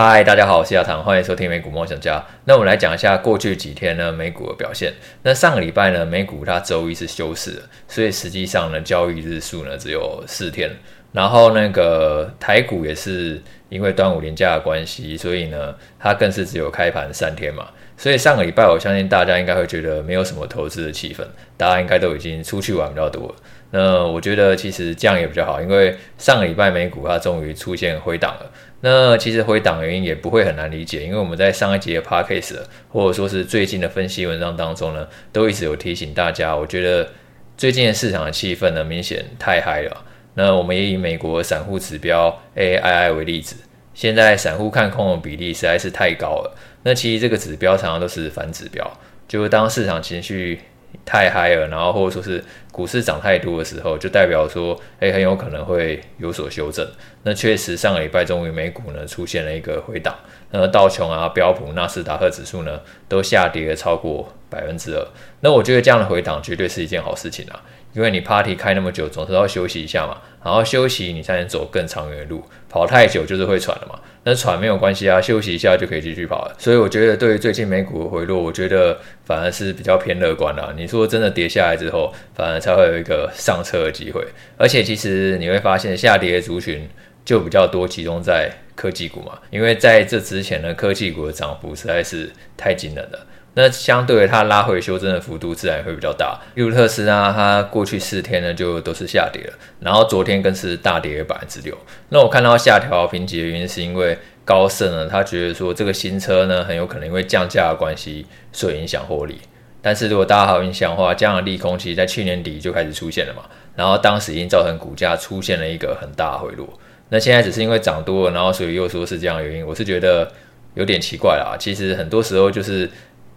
嗨，大家好，我是亚堂，欢迎收听美股梦想家。那我们来讲一下过去几天呢美股的表现。那上个礼拜呢美股它周一是休市，所以实际上呢交易日数呢只有四天。然后那个台股也是因为端午连假的关系，所以呢它更是只有开盘三天嘛。所以上个礼拜我相信大家应该会觉得没有什么投资的气氛，大家应该都已经出去玩比较多了。那我觉得其实这样也比较好，因为上个礼拜美股它终于出现回档了。那其实回档原因也不会很难理解，因为我们在上一集的 podcast 或者说是最近的分析文章当中呢，都一直有提醒大家。我觉得最近的市场的气氛呢，明显太嗨了。那我们也以美国散户指标 AII 为例子，现在散户看空的比例实在是太高了。那其实这个指标常常都是反指标，就是当市场情绪太嗨了，然后或者说是股市涨太多的时候，就代表说，诶，很有可能会有所修正。那确实，上个礼拜终于美股呢出现了一个回档，那道琼啊、标普、纳斯达克指数呢都下跌了超过百分之二。那我觉得这样的回档绝对是一件好事情啊。因为你 party 开那么久，总是要休息一下嘛，然后休息你才能走更长远的路。跑太久就是会喘的嘛，那喘没有关系啊，休息一下就可以继续跑了。所以我觉得对于最近美股的回落，我觉得反而是比较偏乐观的。你说真的跌下来之后，反而才会有一个上车的机会。而且其实你会发现下跌的族群就比较多，集中在科技股嘛，因为在这之前呢，科技股的涨幅实在是太惊人了。那相对于它拉回修正的幅度自然会比较大，例如特斯拉，它过去四天呢就都是下跌了，然后昨天更是大跌百分之六。那我看到下调评级的原因是因为高盛呢，他觉得说这个新车呢很有可能因为降价的关系，所以影响获利。但是如果大家好印象的话，这样的利空其实在去年底就开始出现了嘛，然后当时已经造成股价出现了一个很大的回落。那现在只是因为涨多了，然后所以又说是这样的原因，我是觉得有点奇怪啦。其实很多时候就是。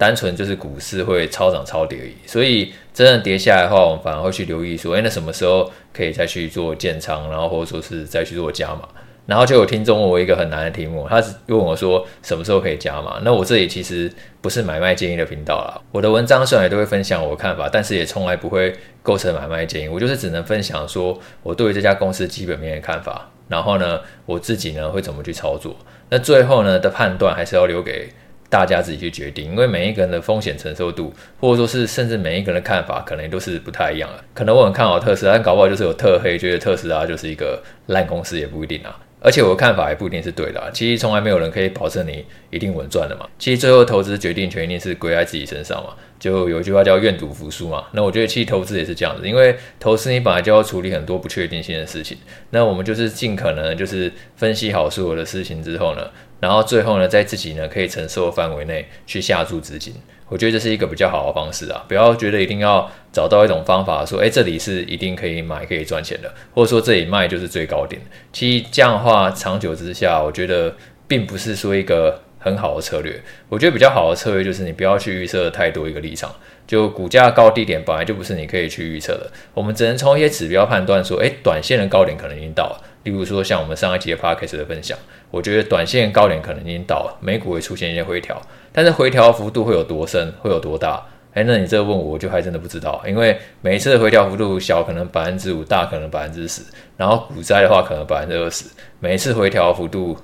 单纯就是股市会超涨超跌而已，所以真的跌下来的话，我们反而会去留意说，诶，那什么时候可以再去做建仓，然后或者说是再去做加码。然后就有听众问我一个很难的题目，他问我说什么时候可以加码？那我这里其实不是买卖建议的频道啦，我的文章虽然也都会分享我看法，但是也从来不会构成买卖建议，我就是只能分享说我对于这家公司基本面的看法，然后呢，我自己呢会怎么去操作，那最后呢的判断还是要留给。大家自己去决定，因为每一个人的风险承受度，或者说是甚至每一个人的看法，可能都是不太一样的。可能我很看好特斯拉，但搞不好就是有特黑，觉得特斯拉就是一个烂公司，也不一定啊。而且我的看法也不一定是对的啊。其实从来没有人可以保证你一定稳赚的嘛。其实最后投资决定权一定是归在自己身上嘛。就有一句话叫愿赌服输嘛。那我觉得其实投资也是这样子，因为投资你本来就要处理很多不确定性的事情。那我们就是尽可能就是分析好所有的事情之后呢。然后最后呢，在自己呢可以承受的范围内去下注资金，我觉得这是一个比较好的方式啊。不要觉得一定要找到一种方法说，哎，这里是一定可以买可以赚钱的，或者说这里卖就是最高点。其实这样的话，长久之下，我觉得并不是说一个很好的策略。我觉得比较好的策略就是你不要去预设太多一个立场，就股价高低点本来就不是你可以去预测的。我们只能从一些指标判断说，哎，短线的高点可能已经到了。例如说，像我们上一集的 podcast 的分享，我觉得短线高点可能已经到了，美股会出现一些回调，但是回调幅度会有多深，会有多大？诶，那你这个问我，我就还真的不知道，因为每一次的回调幅度小可能百分之五，大可能百分之十，然后股灾的话可能百分之二十，每一次回调幅度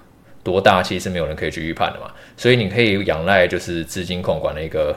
多大，其实是没有人可以去预判的嘛，所以你可以仰赖就是资金控管的一个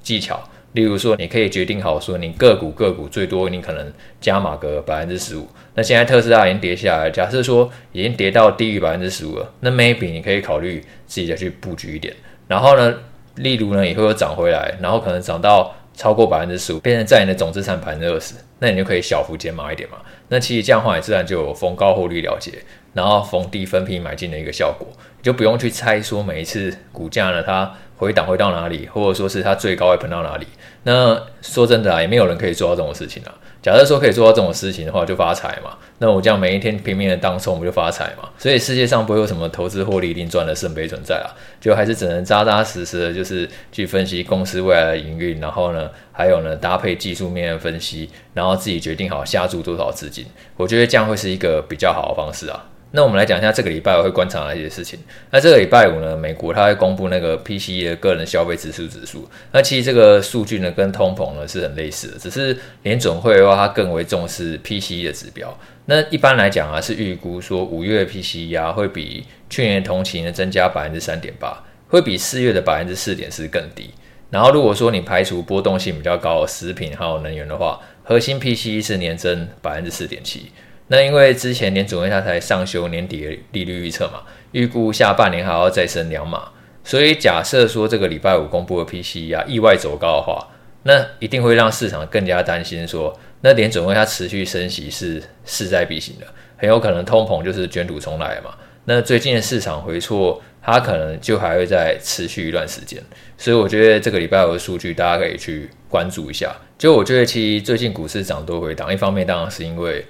技巧。例如说，你可以决定好说，你个股个股最多你可能加码个百分之十五。那现在特斯拉已经跌下来，假设说已经跌到低于百分之十五了，那 maybe 你可以考虑自己再去布局一点。然后呢，例如呢，以后又涨回来，然后可能涨到超过百分之十五，变成在你的总资产百分之二十，那你就可以小幅减码一点嘛。那其实这样的话，也自然就有逢高获利了结，然后逢低分批买进的一个效果，你就不用去猜说每一次股价呢它。回档回到哪里，或者说是它最高会喷到哪里？那说真的啊，也没有人可以做到这种事情啊。假设说可以做到这种事情的话，就发财嘛。那我这样每一天拼命的当冲，我就发财嘛。所以世界上不会有什么投资获利一定赚的圣杯存在啊，就还是只能扎扎实实的，就是去分析公司未来的营运，然后呢，还有呢搭配技术面分析，然后自己决定好下注多少资金。我觉得这样会是一个比较好的方式啊。那我们来讲一下这个礼拜我会观察哪些事情。那这个礼拜五呢，美国它会公布那个 PCE 的个人消费支出指数。那其实这个数据呢，跟通膨呢是很类似的，只是联准会的话，它更为重视 PCE 的指标。那一般来讲啊，是预估说五月 PCE 啊会比去年同期呢增加百分之三点八，会比四月的百分之四点四更低。然后如果说你排除波动性比较高的食品还有能源的话，核心 PCE 是年增百分之四点七。那因为之前联准会它才上修年底的利率预测嘛，预估下半年还要再升两码，所以假设说这个礼拜五公布的 PCE 啊意外走高的话，那一定会让市场更加担心说，那联准会它持续升息是势在必行的，很有可能通膨就是卷土重来嘛。那最近的市场回挫，它可能就还会再持续一段时间，所以我觉得这个礼拜五的数据大家可以去关注一下。就我觉得其实最近股市涨多回档，一方面当然是因为。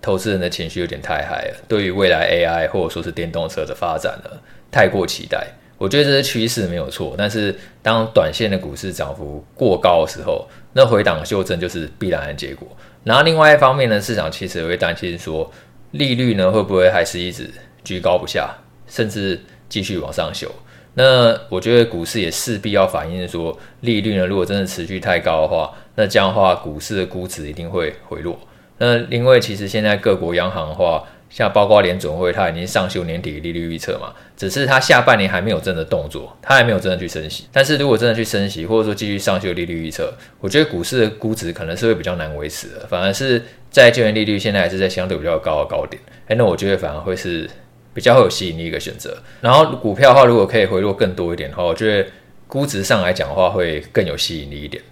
投资人的情绪有点太嗨了，对于未来 AI 或者说是电动车的发展呢，太过期待。我觉得这是趋势没有错，但是当短线的股市涨幅过高的时候，那回档修正就是必然的结果。然后另外一方面呢，市场其实也会担心说，利率呢会不会还是一直居高不下，甚至继续往上修？那我觉得股市也势必要反映说，利率呢如果真的持续太高的话，那这样的话股市的估值一定会回落。那因为其实现在各国央行的话，像包括联准会，它已经上修年底利率预测嘛，只是它下半年还没有真的动作，它还没有真的去升息。但是如果真的去升息，或者说继续上修利率预测，我觉得股市的估值可能是会比较难维持的，反而是债券利率现在还是在相对比较高的高点，哎，那我觉得反而会是比较会有吸引力一个选择。然后股票的话，如果可以回落更多一点的话，我觉得估值上来讲的话会更有吸引力一点。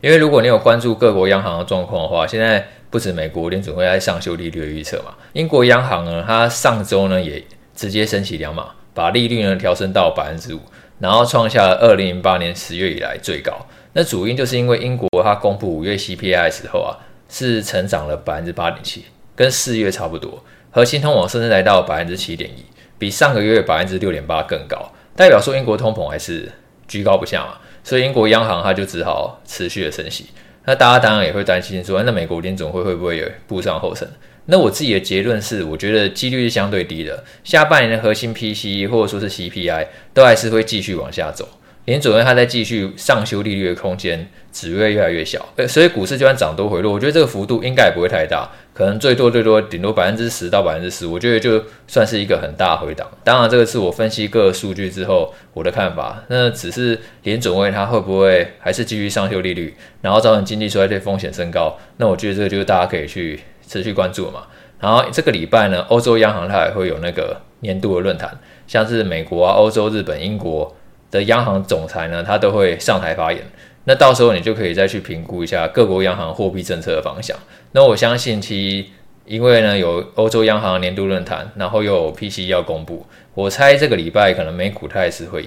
因为如果你有关注各国央行的状况的话，现在不止美国联准会在上修利率的预测嘛，英国央行呢，它上周呢也直接升息两码，把利率呢调升到百分之五，然后创下了二零零八年十月以来最高。那主因就是因为英国它公布五月 CPI 的时候啊，是成长了百分之八点七，跟四月差不多，核心通膨甚至来到百分之七点一，比上个月百分之六点八更高，代表说英国通膨还是居高不下嘛。所以英国央行它就只好持续的升息，那大家当然也会担心说，那美国联总会会不会有步上后尘？那我自己的结论是，我觉得几率是相对低的，下半年的核心 PCE 或者说是 CPI 都还是会继续往下走。联准会它在继续上修利率的空间只会越来越小，所以股市就算涨多回落，我觉得这个幅度应该也不会太大，可能最多最多顶多百分之十到百分之十，我觉得就算是一个很大回档。当然，这个是我分析各个数据之后我的看法。那只是联准会它会不会还是继续上修利率，然后造成经济衰退风险升高？那我觉得这个就是大家可以去持续关注嘛。然后这个礼拜呢，欧洲央行它也会有那个年度的论坛，像是美国啊、欧洲、日本、英国。的央行总裁呢，他都会上台发言。那到时候你就可以再去评估一下各国央行货币政策的方向。那我相信，其因为呢有欧洲央行年度论坛，然后又有 PCE 要公布，我猜这个礼拜可能美股它也是会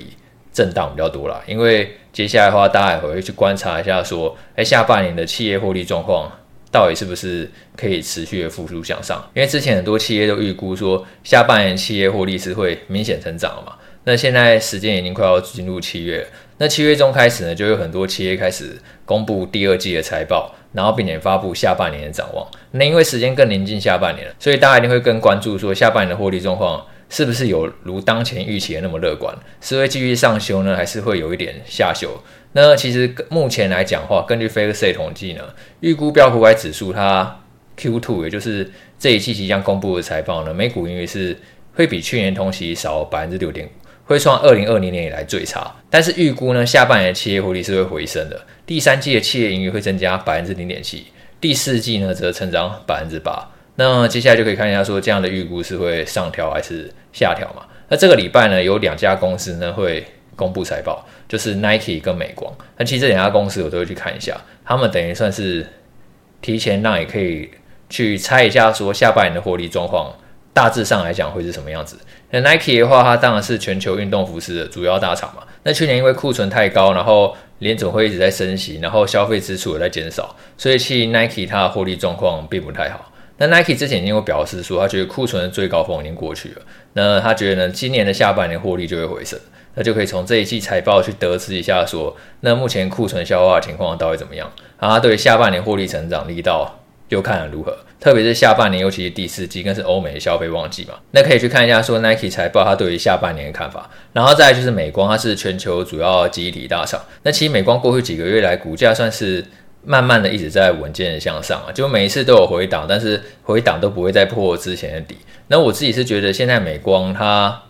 震荡比较多啦。因为接下来的话，大家也会去观察一下，说，哎，下半年的企业获利状况到底是不是可以持续的复苏向上？因为之前很多企业都预估说，下半年企业获利是会明显成长嘛。那现在时间已经快要进入七月，那七月中开始呢，就有很多企业开始公布第二季的财报，然后并且发布下半年的展望。那因为时间更临近下半年了，所以大家一定会更关注说下半年的获利状况是不是有如当前预期的那么乐观，是会继续上修呢，还是会有一点下修？那其实目前来讲话，根据 FactSet 统计呢，预估标普五百指数它 Q2 也就是这一季即将公布的财报呢，每股盈余是会比去年同期少百分之六点。会创二零二零年以来最差，但是预估呢，下半年的企业获利是会回升的，第三季的企业盈余会增加百分之零点七，第四季呢则成长百分之八。那接下来就可以看一下说这样的预估是会上调还是下调嘛？那这个礼拜呢有两家公司呢会公布财报，就是 Nike 跟美光。那其实这两家公司我都会去看一下，他们等于算是提前让你可以去猜一下说下半年的获利状况。大致上来讲会是什么样子？那 Nike 的话，它当然是全球运动服饰的主要大厂嘛。那去年因为库存太高，然后联总会一直在升息，然后消费支出也在减少，所以其实 Nike 它的获利状况并不太好。那 Nike 之前已经有表示说，他觉得库存的最高峰已经过去了。那他觉得呢，今年的下半年获利就会回升，那就可以从这一季财报去得知一下说，那目前库存消化的情况到底怎么样？然后他对下半年获利成长力道又看如何？特别是下半年，尤其是第四季，更是欧美的消费旺季嘛。那可以去看一下说 Nike 财报，它对于下半年的看法。然后再就是美光，它是全球主要记忆体大厂。那其实美光过去几个月来股价算是慢慢的一直在稳健的向上啊，就每一次都有回档，但是回档都不会再破之前的底。那我自己是觉得现在美光它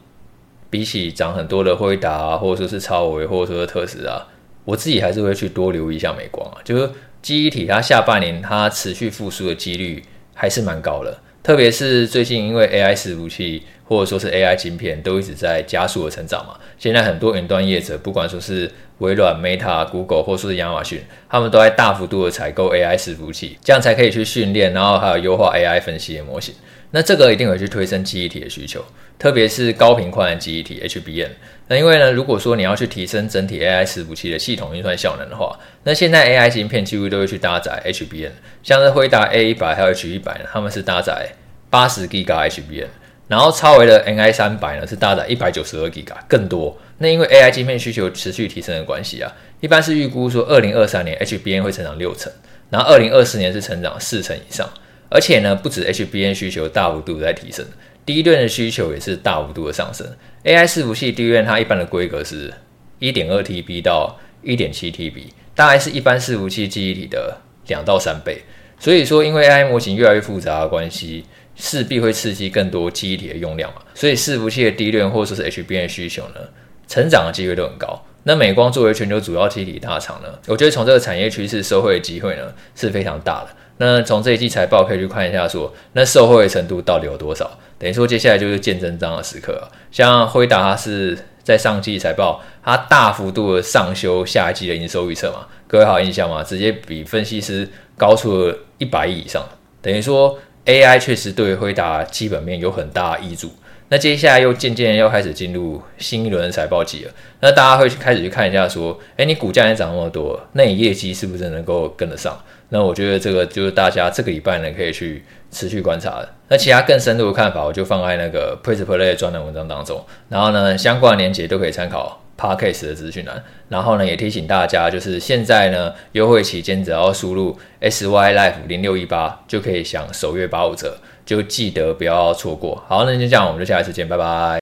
比起涨很多的辉达啊，或者说是超维，或者说是特斯拉，我自己还是会去多留意一下美光啊，就是记忆体它下半年它持续复苏的几率还是蛮高的。特别是最近，因为 AI 伺服器或者说是 AI 晶片都一直在加速的成长嘛，现在很多云端业者，不管说是微软、Meta、Google 或说是亚马逊，他们都在大幅度的采购 AI 伺服器，这样才可以去训练，然后还有优化 AI 分析的模型。那这个一定会去推升记忆体的需求，特别是高频宽的记忆体 HBM。那因为呢，如果说你要去提升整体 AI 伺服器的系统运算效能的话，那现在 AI 晶片几乎都会去搭载 HBN，像是辉达 A100 还有 H100 呢，他们是搭载八十 G 卡 HBM，然后超维的 NI 三百呢是搭载一百九十二 G 卡，更多。那因为 AI 晶片需求持续提升的关系啊，一般是预估说二零二三年 HBN 会成长六成，然后二零二四年是成长四成以上。而且呢，不止 HBN 需求大幅度在提升，DRAM 的需求也是大幅度的上升。AI 伺服器 DRAM 它一般的规格是一点二 TB 到一点七 TB，大概是一般伺服器记忆体的两到三倍。所以说，因为 AI 模型越来越复杂的关系，势必会刺激更多记忆体的用量嘛。所以伺服器的 DRAM 或者说是 HBM 的需求呢，成长的机会都很高。那美光作为全球主要记忆体大厂呢，我觉得从这个产业趋势收获的机会呢是非常大的。那从这一季财报可以去看一下说，那受惠的程度到底有多少？等于说接下来就是见真章的时刻啊。像辉达，它是在上季财报，它大幅度的上修下一季的营收预测嘛？各位好印象吗？直接比分析师高出了一百亿以上。等于说 AI 确实对辉达基本面有很大的挹注。那接下来又渐渐要开始进入新一轮的财报季了。那大家会开始去看一下说，诶，你股价也涨那么多，那你业绩是不是能够跟得上？那我觉得这个就是大家这个礼拜呢可以去持续观察的。那其他更深入的看法，我就放在那个 Press Play 专栏文章当中。然后呢，相关的连结都可以参考 Podcast 的资讯栏。然后呢，也提醒大家，就是现在呢优惠期间，只要输入 SY Life 零六一八就可以享首月八五折，就记得不要错过。好，那就这样，我们就下一次见，拜拜。